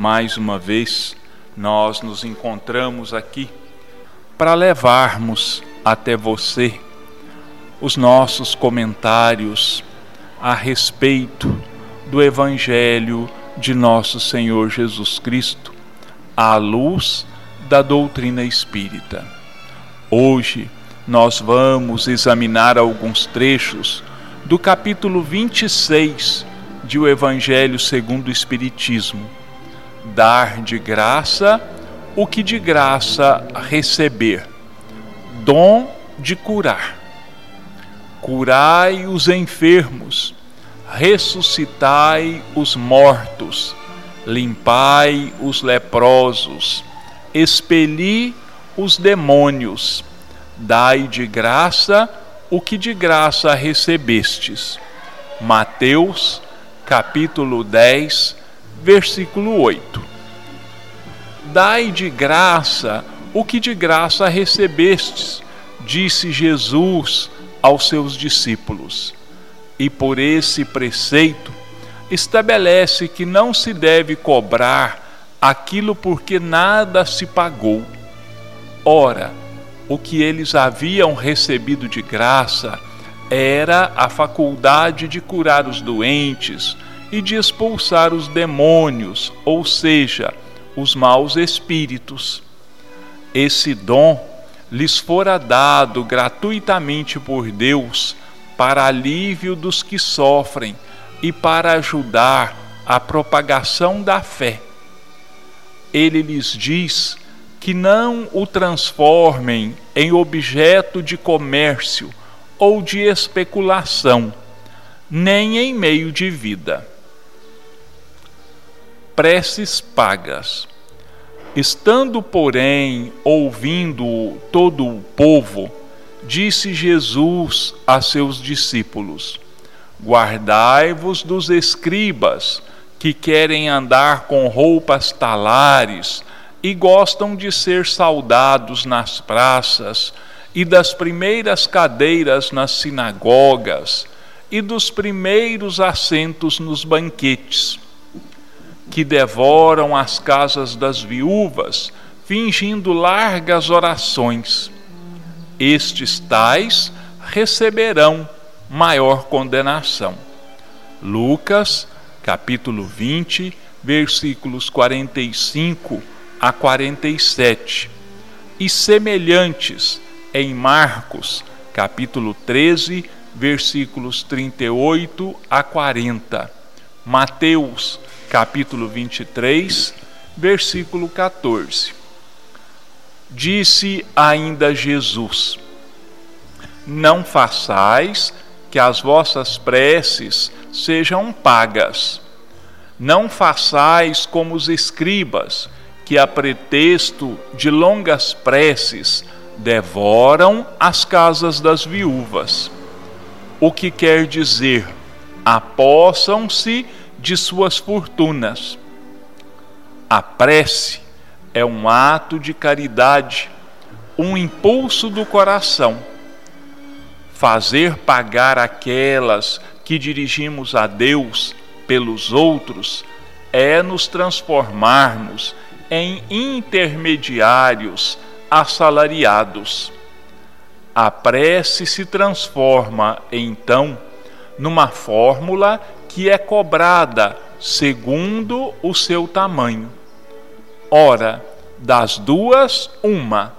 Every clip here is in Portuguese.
mais uma vez nós nos encontramos aqui para levarmos até você os nossos comentários a respeito do Evangelho de nosso Senhor Jesus Cristo, à luz da doutrina espírita. Hoje nós vamos examinar alguns trechos do capítulo 26 de O Evangelho segundo o Espiritismo. Dar de graça o que de graça receber. Dom de curar. Curai os enfermos, ressuscitai os mortos, limpai os leprosos, expeli os demônios, dai de graça o que de graça recebestes. Mateus, capítulo 10, versículo 8. Dai de graça o que de graça recebestes, disse Jesus aos seus discípulos. E por esse preceito estabelece que não se deve cobrar aquilo porque nada se pagou. Ora, o que eles haviam recebido de graça era a faculdade de curar os doentes e de expulsar os demônios, ou seja, os maus espíritos. Esse dom lhes fora dado gratuitamente por Deus para alívio dos que sofrem e para ajudar a propagação da fé. Ele lhes diz que não o transformem em objeto de comércio ou de especulação, nem em meio de vida. Preces pagas. Estando, porém, ouvindo todo o povo, disse Jesus a seus discípulos: Guardai-vos dos escribas, que querem andar com roupas talares e gostam de ser saudados nas praças e das primeiras cadeiras nas sinagogas e dos primeiros assentos nos banquetes, que devoram as casas das viúvas, fingindo largas orações. Estes tais receberão maior condenação. Lucas, capítulo 20, versículos 45 a 47, e semelhantes em Marcos, capítulo 13, versículos 38 a 40, Mateus, capítulo 23, versículo 14. Disse ainda Jesus: Não façais que as vossas preces sejam pagas. Não façais como os escribas, que, a pretexto de longas preces, devoram as casas das viúvas. O que quer dizer, apossam-se de suas fortunas. A prece é um ato de caridade, um impulso do coração. Fazer pagar aquelas que dirigimos a Deus pelos outros é nos transformarmos em intermediários assalariados. A prece se transforma, então, numa fórmula que é cobrada segundo o seu tamanho. Ora, das duas, uma.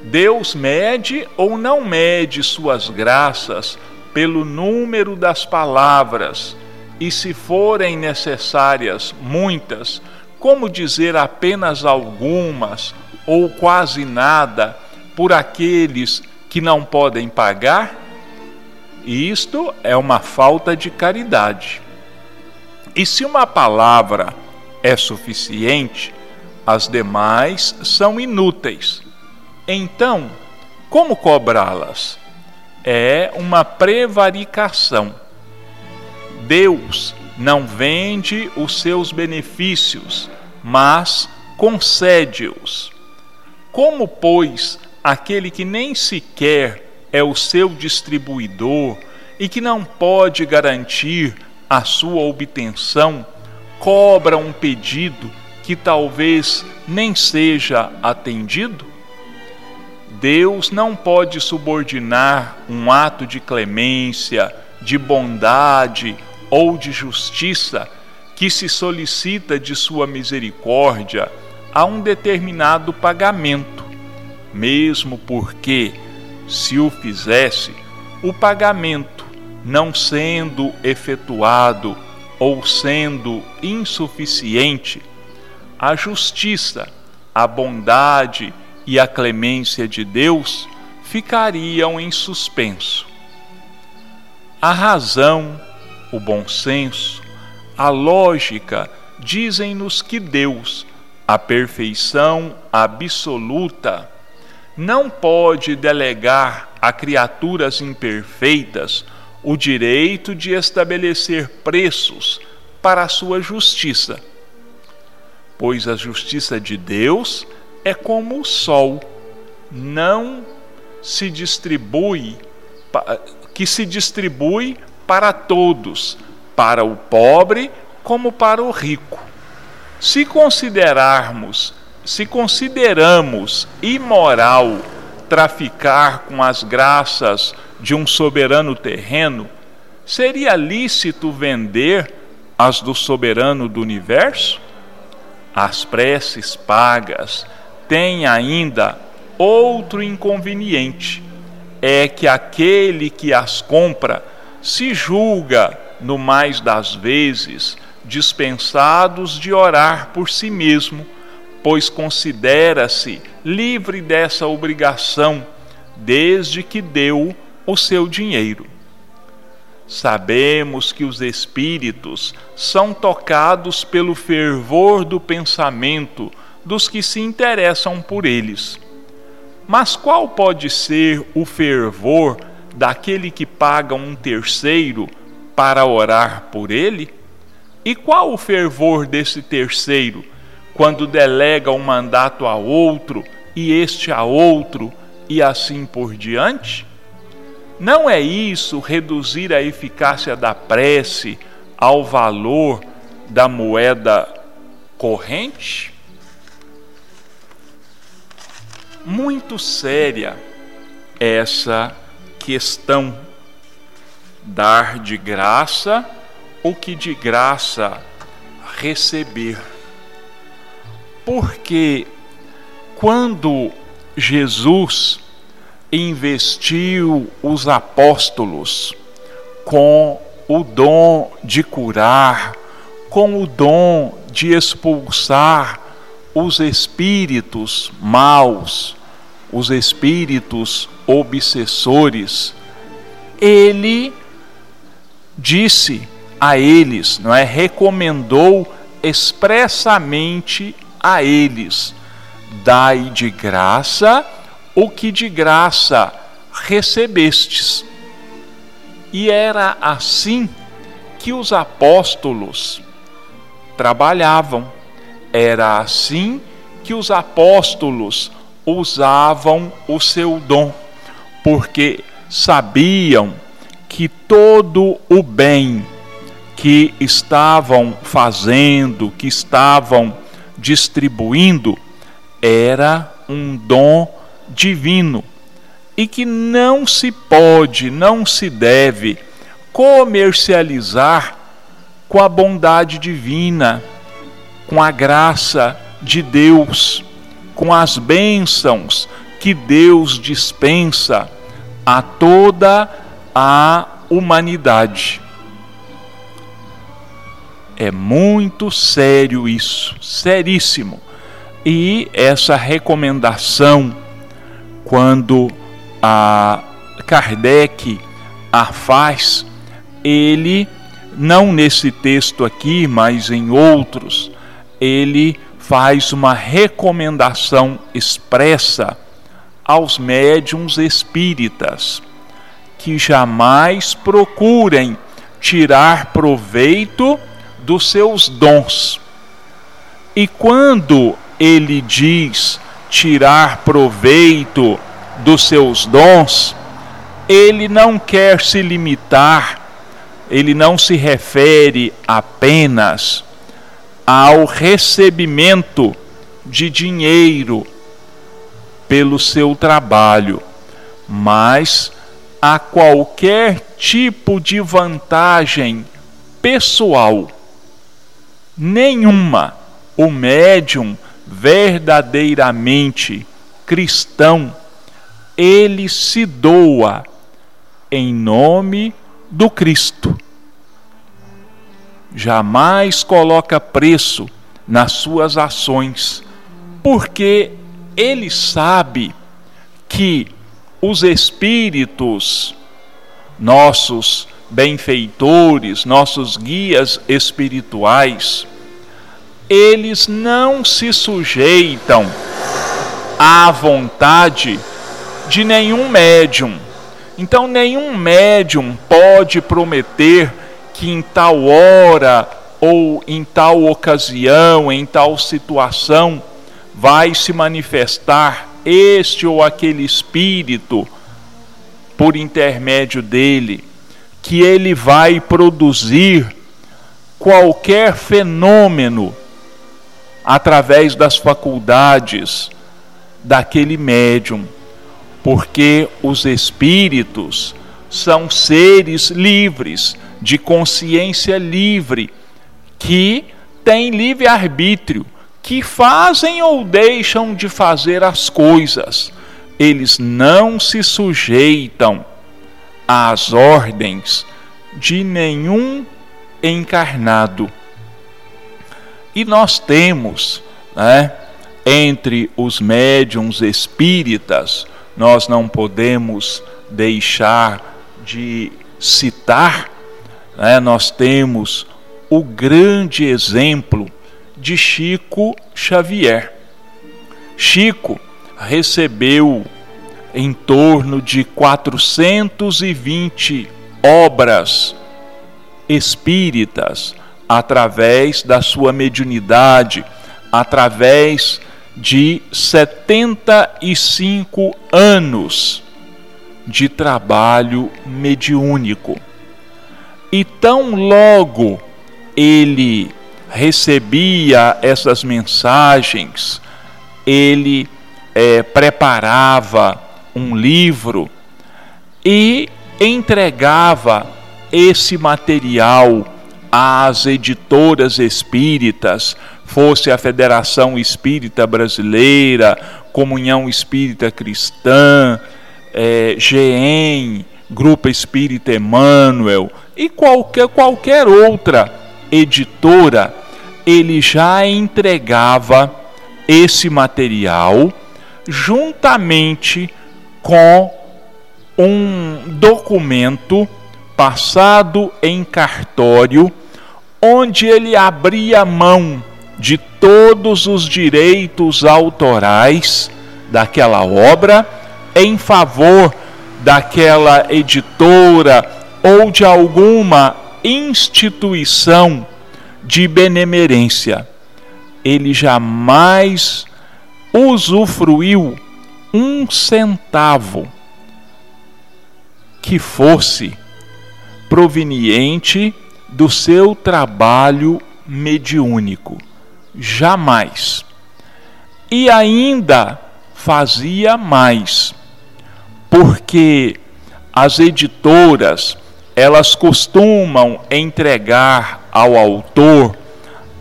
Deus mede ou não mede suas graças pelo número das palavras, e se forem necessárias muitas, como dizer apenas algumas ou quase nada por aqueles que não podem pagar? Isto é uma falta de caridade. E se uma palavra é suficiente, as demais são inúteis. Então, como cobrá-las? É uma prevaricação. Deus não vende os seus benefícios, mas concede-os. Como, pois, aquele que nem sequer é o seu distribuidor e que não pode garantir a sua obtenção, cobra um pedido que talvez nem seja atendido? Deus não pode subordinar um ato de clemência, de bondade ou de justiça que se solicita de sua misericórdia a um determinado pagamento, mesmo porque, se o fizesse, o pagamento, não sendo efetuado ou sendo insuficiente, a justiça, a bondade e a clemência de Deus ficariam em suspenso. A razão, o bom senso, a lógica dizem-nos que Deus, a perfeição absoluta, não pode delegar a criaturas imperfeitas o direito de estabelecer preços para a sua justiça. Pois a justiça de Deus é como o sol, não se distribui que se distribui para todos, para o pobre como para o rico. Se considerarmos, se consideramos imoral traficar com as graças de um soberano terreno, seria lícito vender as do soberano do universo? As preces pagas têm ainda outro inconveniente: é que aquele que as compra se julga no mais das vezes, dispensados de orar por si mesmo, pois considera-se livre dessa obrigação, desde que deu o seu dinheiro. Sabemos que os espíritos são tocados pelo fervor do pensamento dos que se interessam por eles. Mas qual pode ser o fervor daquele que paga um terceiro para orar por ele? E qual o fervor desse terceiro quando delega um mandato a outro e este a outro e assim por diante? Não é isso reduzir a eficácia da prece ao valor da moeda corrente? Muito séria essa questão dar de graça o que de graça receber. Porque quando Jesus investiu os apóstolos com o dom de curar, com o dom de expulsar os espíritos maus, os espíritos obsessores, ele disse a eles, não é? Recomendou expressamente a eles: dai de graça o que de graça recebestes. E era assim que os apóstolos trabalhavam, era assim que os apóstolos usavam o seu dom, porque sabiam que todo o bem que estavam fazendo, que estavam distribuindo, era um dom divino e que não se pode, não se deve comercializar com a bondade divina, com a graça de Deus, com as bênçãos que Deus dispensa a toda a humanidade. É muito sério isso, seríssimo. E essa recomendação, quando a Kardec a faz, ele, não nesse texto aqui, mas em outros, ele faz uma recomendação expressa aos médiums espíritas que jamais procurem tirar proveito dos seus dons. E quando ele diz tirar proveito dos seus dons, ele não quer se limitar, ele não se refere apenas ao recebimento de dinheiro pelo seu trabalho, mas a qualquer tipo de vantagem pessoal. Nenhuma. O médium verdadeiramente cristão, ele se doa em nome do Cristo. Jamais coloca preço nas suas ações, porque ele sabe que os espíritos, nossos benfeitores, nossos guias espirituais, eles não se sujeitam à vontade de nenhum médium. Então, nenhum médium pode prometer que em tal hora ou em tal ocasião, em tal situação, vai se manifestar este ou aquele espírito por intermédio dele, que ele vai produzir qualquer fenômeno através das faculdades daquele médium, porque os espíritos são seres livres, de consciência livre, que têm livre arbítrio que fazem ou deixam de fazer as coisas. Eles não se sujeitam às ordens de nenhum encarnado. E nós temos, né, entre os médiums espíritas, nós não podemos deixar de citar, né, nós temos o grande exemplo de Chico Xavier. Chico recebeu em torno de 420 obras espíritas através da sua mediunidade, através de 75 anos de trabalho mediúnico. E tão logo ele recebia essas mensagens, ele é, preparava um livro e entregava esse material às editoras espíritas, fosse a Federação Espírita Brasileira, Comunhão Espírita Cristã, é, GEM, Grupo Espírita Emmanuel e qualquer, qualquer outra editora, ele já entregava esse material juntamente com um documento passado em cartório, onde ele abria mão de todos os direitos autorais daquela obra em favor daquela editora ou de alguma instituição de benemerência. Ele jamais usufruiu um centavo que fosse proveniente do seu trabalho mediúnico. Jamais. E ainda fazia mais, porque as editoras elas costumam entregar ao autor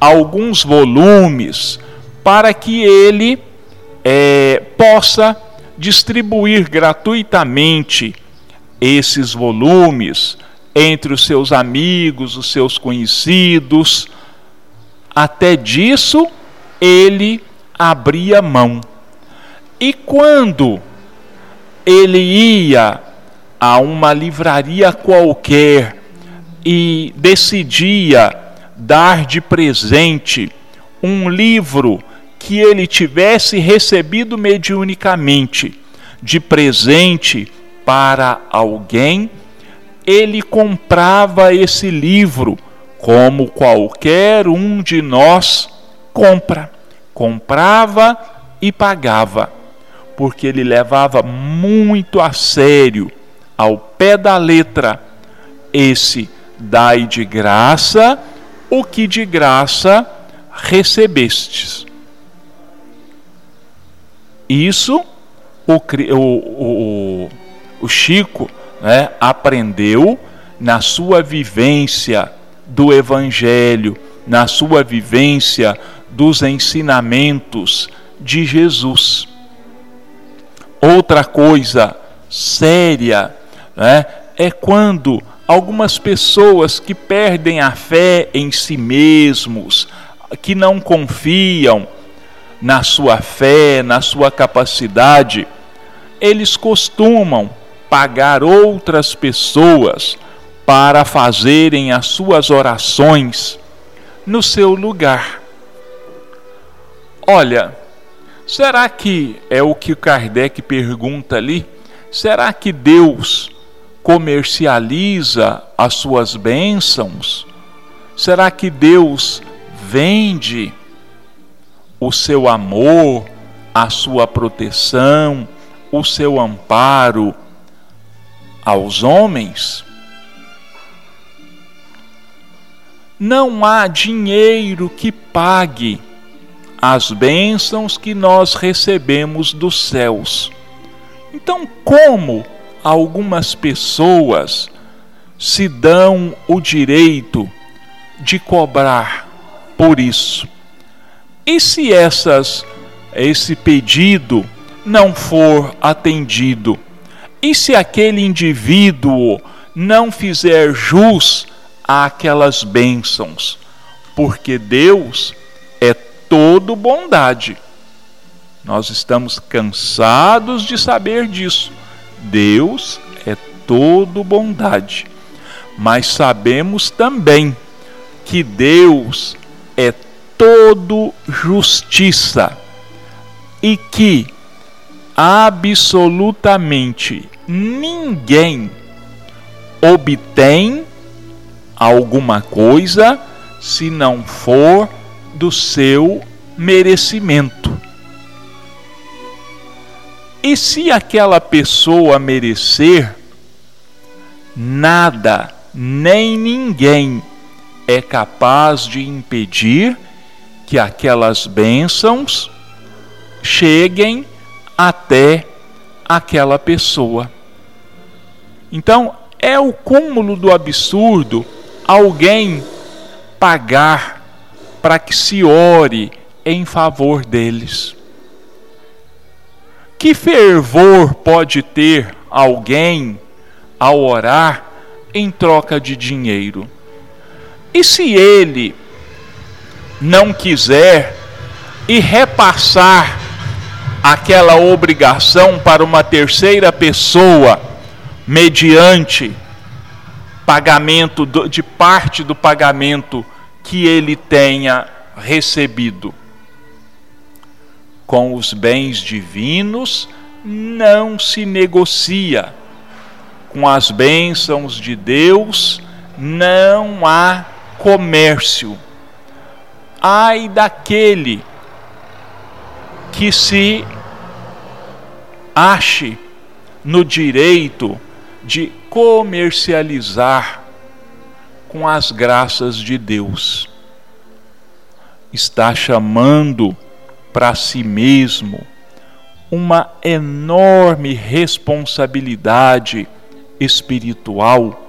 alguns volumes para que ele é, possa distribuir gratuitamente esses volumes entre os seus amigos, os seus conhecidos. Até disso ele abria mão. E quando ele ia a uma livraria qualquer e decidia dar de presente um livro que ele tivesse recebido mediunicamente de presente para alguém, ele comprava esse livro como qualquer um de nós compra. Comprava e pagava, porque ele levava muito a sério ao pé da letra, esse dai de graça o que de graça recebestes. Isso o, o, o, o Chico né, aprendeu na sua vivência do Evangelho, na sua vivência dos ensinamentos de Jesus. Outra coisa séria né, é quando algumas pessoas que perdem a fé em si mesmos, que não confiam na sua fé, na sua capacidade, eles costumam pagar outras pessoas para fazerem as suas orações no seu lugar. Olha, será que é o que Kardec pergunta ali? Será que Deus comercializa as suas bênçãos? Será que Deus vende o seu amor, a sua proteção, o seu amparo aos homens? Não há dinheiro que pague as bênçãos que nós recebemos dos céus. Então, como algumas pessoas se dão o direito de cobrar por isso? E se essas esse pedido não for atendido? E se aquele indivíduo não fizer jus àquelas bênçãos? Porque Deus é todo bondade. Nós estamos cansados de saber disso. Deus é todo bondade. Mas sabemos também que Deus é todo justiça e que absolutamente ninguém obtém alguma coisa se não for do seu merecimento. E se aquela pessoa merecer, nada nem ninguém é capaz de impedir que aquelas bênçãos cheguem até aquela pessoa. Então, é o cúmulo do absurdo alguém pagar para que se ore em favor deles. Que fervor pode ter alguém ao orar em troca de dinheiro? E se ele não quiser e repassar aquela obrigação para uma terceira pessoa mediante pagamento de parte do pagamento que ele tenha recebido. Com os bens divinos não se negocia. Com as bênçãos de Deus não há comércio. Ai daquele que se ache no direito de comercializar com as graças de Deus. Está chamando para si mesmo uma enorme responsabilidade espiritual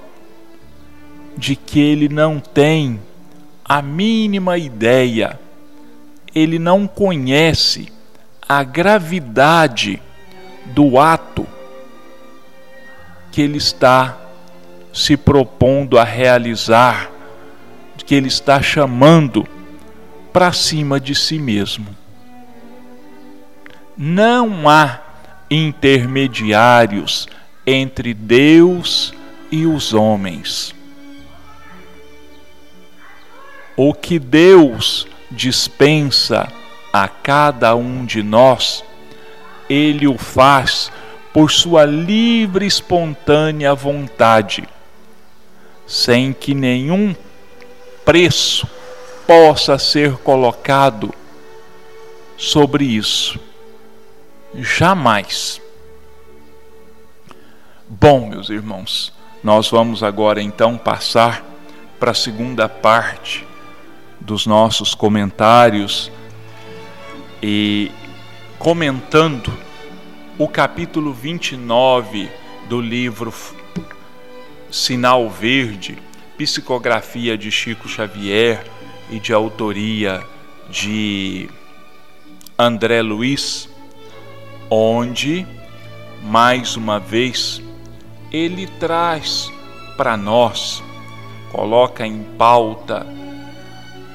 de que ele não tem a mínima ideia, ele não conhece a gravidade do ato que ele está se propondo a realizar, que ele está chamando para cima de si mesmo. Não há intermediários entre Deus e os homens o que Deus dispensa a cada um de nós, Ele o faz por sua livre e espontânea vontade, sem que nenhum preço possa ser colocado sobre isso. Jamais. Bom, meus irmãos, nós vamos agora então passar para a segunda parte dos nossos comentários e comentando o capítulo 29 do livro Sinal Verde, psicografia de Chico Xavier e de autoria de André Luiz, onde, mais uma vez, ele traz para nós, coloca em pauta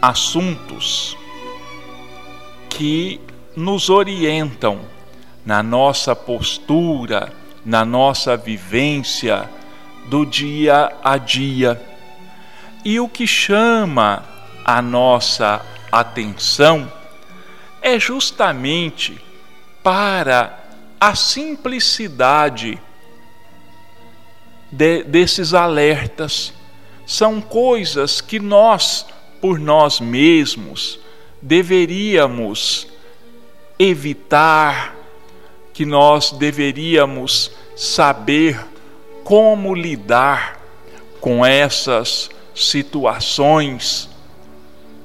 assuntos que nos orientam na nossa postura, na nossa vivência do dia a dia. E o que chama a nossa atenção é justamente para a simplicidade de, desses alertas. São coisas que nós, por nós mesmos, deveríamos evitar, que nós deveríamos saber como lidar com essas situações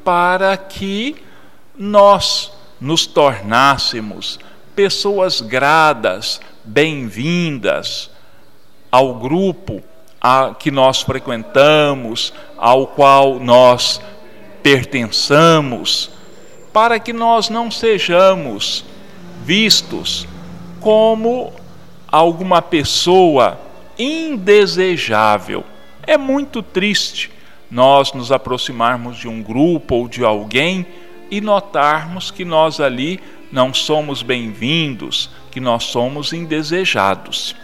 para que nós nos tornássemos pessoas gradas, bem-vindas ao grupo a, que nós frequentamos, ao qual nós pertençamos, para que nós não sejamos vistos como alguma pessoa indesejável. É muito triste nós nos aproximarmos de um grupo ou de alguém e notarmos que nós ali não somos bem-vindos, que nós somos indesejados.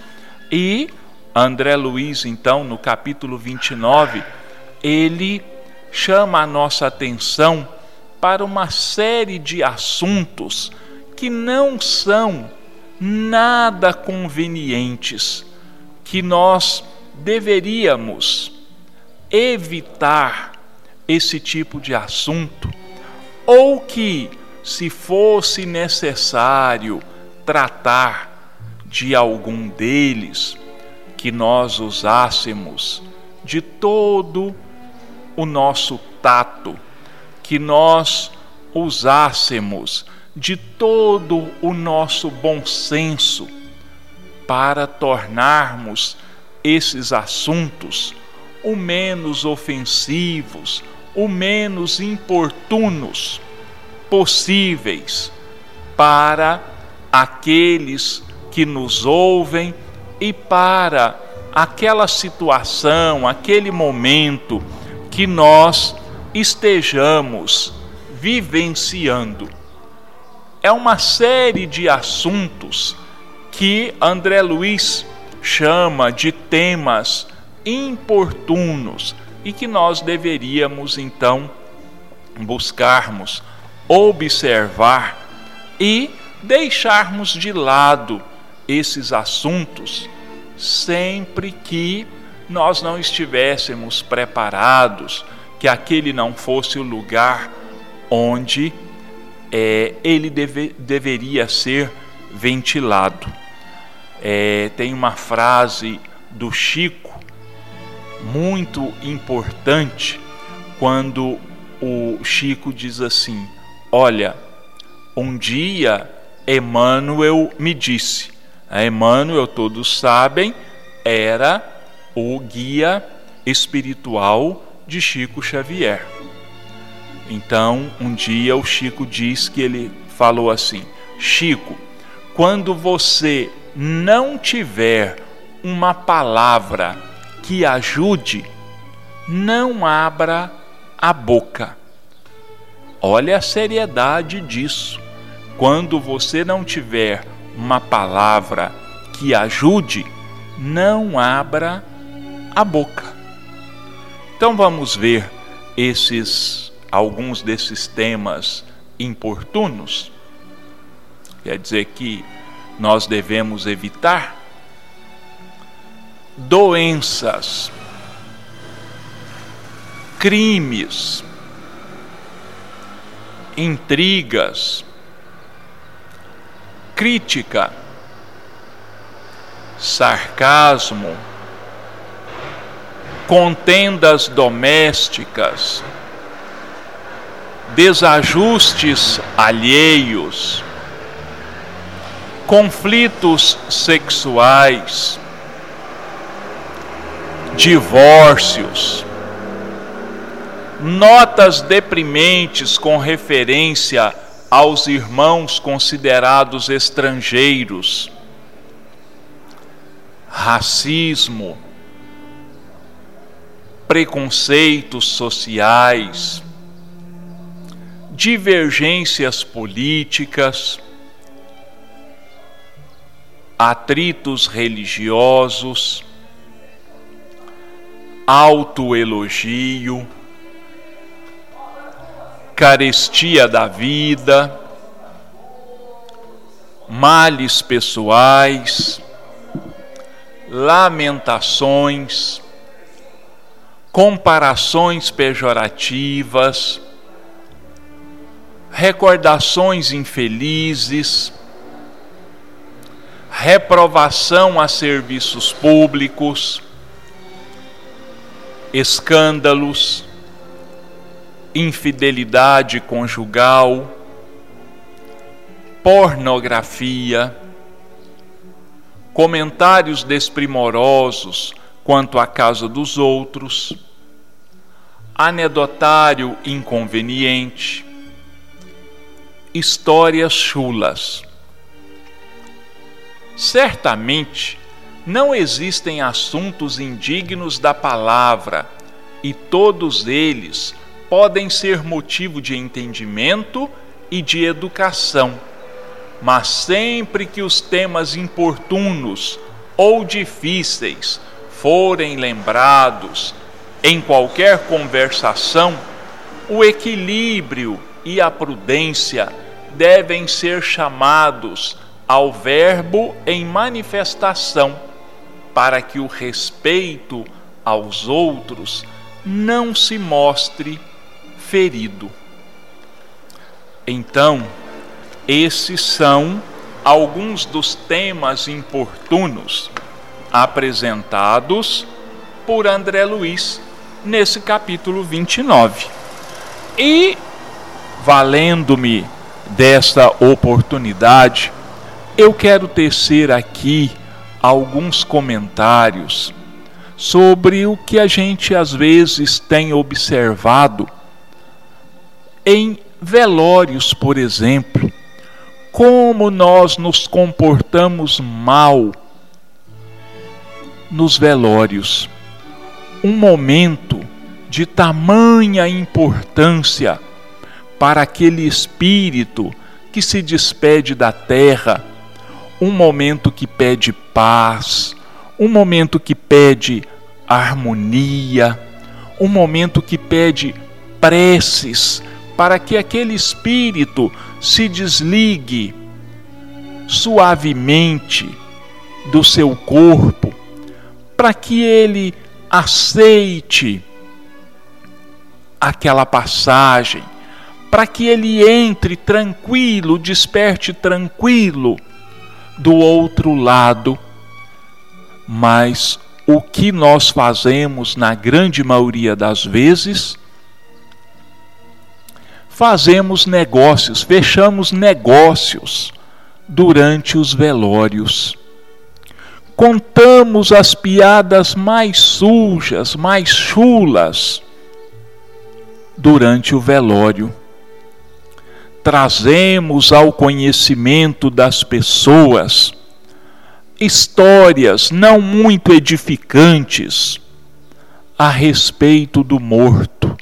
E André Luiz, então, no capítulo 29, ele chama a nossa atenção para uma série de assuntos que não são nada convenientes, que nós deveríamos evitar esse tipo de assunto, ou que, se fosse necessário tratar de algum deles, que nós usássemos de todo o nosso tato, que nós usássemos de todo o nosso bom senso para tornarmos esses assuntos o menos ofensivos, o menos importunos possíveis para aqueles que nos ouvem e para aquela situação, aquele momento que nós estejamos vivenciando. É uma série de assuntos que André Luiz chama de temas importunos e que nós deveríamos então buscarmos observar e deixarmos de lado esses assuntos sempre que nós não estivéssemos preparados, que aquele não fosse o lugar onde é, ele deve, deveria ser ventilado. É, tem uma frase do Chico muito importante quando o Chico diz assim: Olha, um dia Emmanuel me disse, Emmanuel, todos sabem, era o guia espiritual de Chico Xavier. Então, um dia o Chico diz que ele falou assim: Chico, quando você não tiver uma palavra que ajude, não abra a boca. Olha a seriedade disso. Quando você não tiver uma palavra que ajude, não abra a boca. Então vamos ver esses alguns desses temas importunos. Quer dizer que nós devemos evitar doenças, crimes, intrigas, crítica, sarcasmo, contendas domésticas, desajustes alheios, conflitos sexuais, divórcios, notas deprimentes com referência aos irmãos considerados estrangeiros, racismo, preconceitos sociais, divergências políticas, atritos religiosos, autoelogio, carestia da vida, males pessoais, lamentações, comparações pejorativas, recordações infelizes, reprovação a serviços públicos, escândalos, infidelidade conjugal, pornografia, comentários desprimorosos quanto à casa dos outros, anedotário inconveniente, histórias chulas. Certamente não existem assuntos indignos da palavra, e todos eles podem ser motivo de entendimento e de educação. Mas sempre que os temas importunos ou difíceis forem lembrados em qualquer conversação, o equilíbrio e a prudência devem ser chamados ao verbo em manifestação, para que o respeito aos outros não se mostre ferido. Então, esses são alguns dos temas importunos apresentados por André Luiz nesse capítulo 29. E, valendo-me desta oportunidade, eu quero tecer aqui alguns comentários sobre o que a gente às vezes tem observado em velórios, por exemplo, como nós nos comportamos mal nos velórios. Um momento de tamanha importância para aquele espírito que se despede da terra, um momento que pede paz, um momento que pede harmonia, um momento que pede preces para que aquele espírito se desligue suavemente do seu corpo, para que ele aceite aquela passagem, para que ele entre tranquilo, desperte tranquilo do outro lado. Mas o que nós fazemos na grande maioria das vezes fazemos negócios, fechamos negócios durante os velórios. Contamos as piadas mais sujas, mais chulas durante o velório. Trazemos ao conhecimento das pessoas histórias não muito edificantes a respeito do morto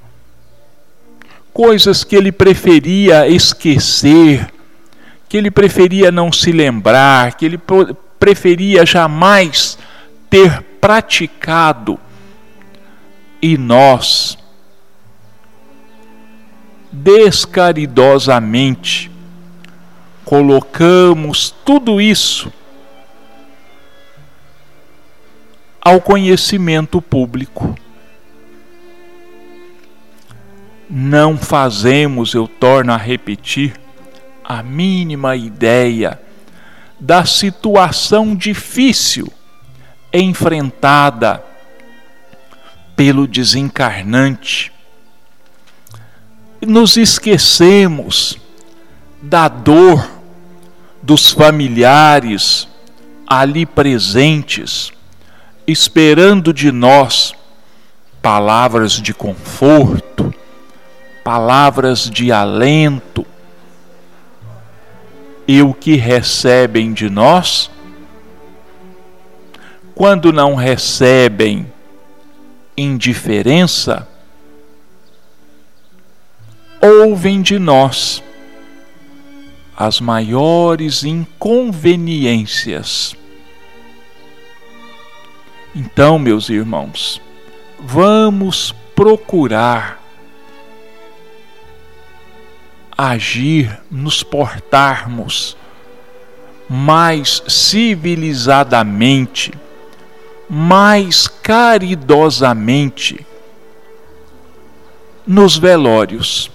coisas que ele preferia esquecer, que ele preferia não se lembrar, que ele preferia jamais ter praticado. E nós, descaridosamente, colocamos tudo isso ao conhecimento público. não fazemos, eu torno a repetir, a mínima ideia da situação difícil enfrentada pelo desencarnante. nos esquecemos da dor dos familiares ali presentes, esperando de nós palavras de conforto, palavras de alento, e o que recebem de nós? Quando não recebem indiferença, ouvem de nós as maiores inconveniências. Então, meus irmãos, vamos procurar agir, nos portarmos mais civilizadamente, mais caridosamente nos velórios.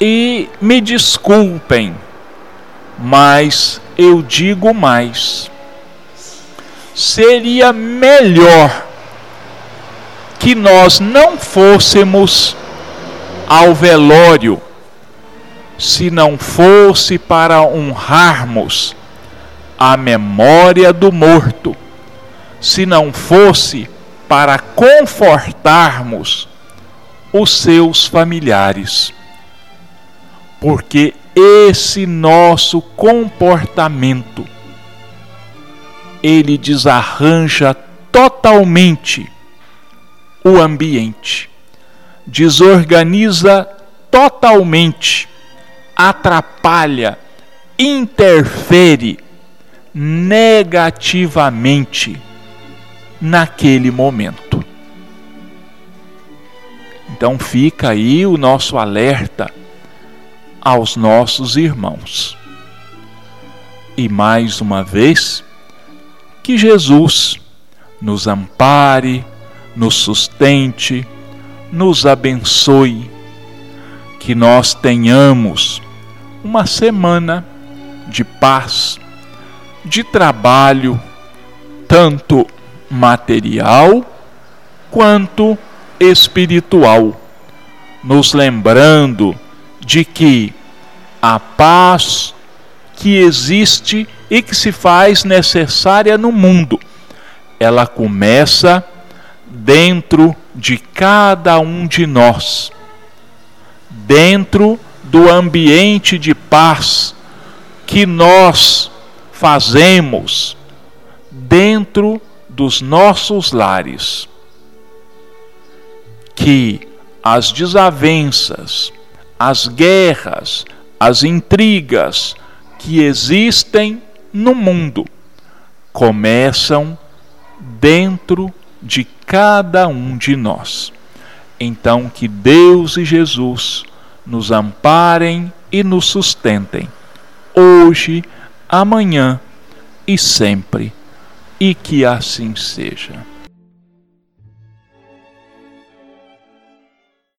E me desculpem, mas eu digo mais. Seria melhor que nós não fôssemos ao velório se não fosse para honrarmos a memória do morto, se não fosse para confortarmos os seus familiares. Porque esse nosso comportamento ele desarranja totalmente o ambiente desorganiza totalmente, atrapalha, interfere negativamente naquele momento. Então fica aí o nosso alerta aos nossos irmãos. E mais uma vez, que Jesus nos ampare, nos sustente, nos abençoe, que nós tenhamos uma semana de paz, de trabalho, tanto material quanto espiritual, nos lembrando de que a paz que existe e que se faz necessária no mundo, ela começa dentro de cada um de nós, dentro do ambiente de paz que nós fazemos dentro dos nossos lares. Que as desavenças, as guerras, as intrigas que existem no mundo começam dentro de cada um de nós. Então, que Deus e Jesus nos amparem e nos sustentem, hoje, amanhã e sempre, e que assim seja.